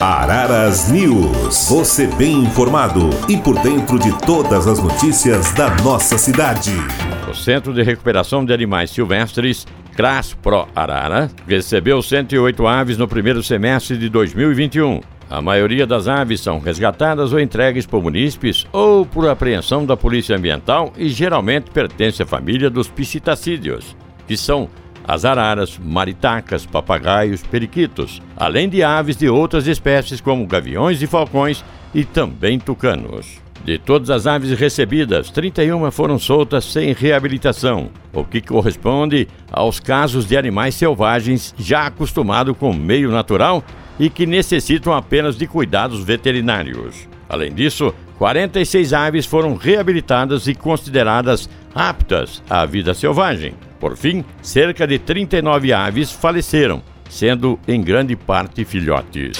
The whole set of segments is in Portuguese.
Araras News. Você bem informado e por dentro de todas as notícias da nossa cidade. O Centro de Recuperação de Animais Silvestres, CRAS Pro Arara, recebeu 108 aves no primeiro semestre de 2021. A maioria das aves são resgatadas ou entregues por munícipes ou por apreensão da Polícia Ambiental e geralmente pertence à família dos piscitacídeos, que são as araras, maritacas, papagaios, periquitos, além de aves de outras espécies como gaviões e falcões e também tucanos. De todas as aves recebidas, 31 foram soltas sem reabilitação, o que corresponde aos casos de animais selvagens já acostumados com o meio natural e que necessitam apenas de cuidados veterinários. Além disso, 46 aves foram reabilitadas e consideradas aptas à vida selvagem. Por fim, cerca de 39 aves faleceram, sendo em grande parte filhotes.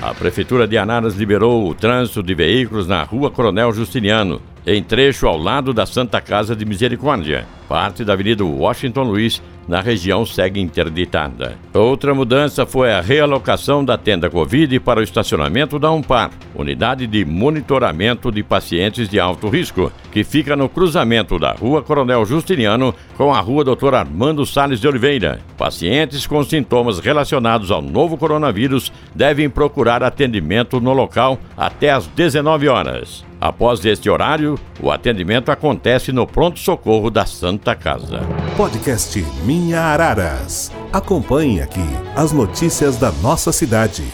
A Prefeitura de Anaras liberou o trânsito de veículos na Rua Coronel Justiniano, em trecho ao lado da Santa Casa de Misericórdia. Parte da Avenida Washington Luiz na região segue interditada. Outra mudança foi a realocação da tenda Covid para o estacionamento da Umpar, unidade de monitoramento de pacientes de alto risco, que fica no cruzamento da Rua Coronel Justiniano com a Rua Doutor Armando Sales de Oliveira. Pacientes com sintomas relacionados ao novo coronavírus devem procurar atendimento no local até às 19 horas. Após este horário, o atendimento acontece no pronto-socorro da Santa Casa. Podcast Minha Araras. Acompanhe aqui as notícias da nossa cidade.